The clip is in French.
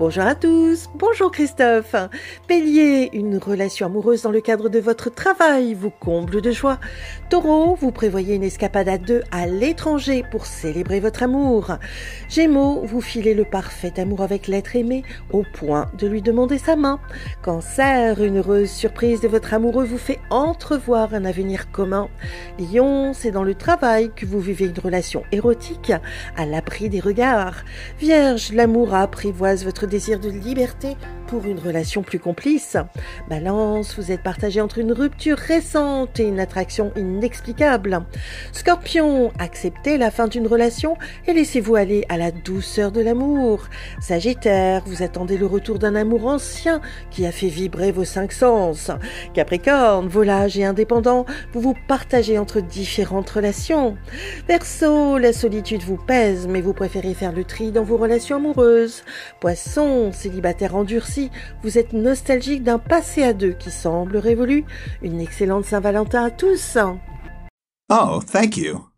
Bonjour à tous, bonjour Christophe. Bélier, une relation amoureuse dans le cadre de votre travail vous comble de joie. Taureau, vous prévoyez une escapade à deux à l'étranger pour célébrer votre amour. Gémeaux, vous filez le parfait amour avec l'être aimé au point de lui demander sa main. Cancer, une heureuse surprise de votre amoureux vous fait entrevoir un avenir commun. Lion, c'est dans le travail que vous vivez une relation érotique à l'abri des regards. Vierge, l'amour apprivoise votre désir de liberté pour une relation plus complice. Balance, vous êtes partagé entre une rupture récente et une attraction inexplicable. Scorpion, acceptez la fin d'une relation et laissez-vous aller à la douceur de l'amour. Sagittaire, vous attendez le retour d'un amour ancien qui a fait vibrer vos cinq sens. Capricorne, volage et indépendant, vous vous partagez entre différentes relations. Verseau, la solitude vous pèse, mais vous préférez faire le tri dans vos relations amoureuses. Poisson, célibataire endurci, vous êtes nostalgique d'un passé à deux qui semble révolu. Une excellente Saint-Valentin à tous. Oh, thank you.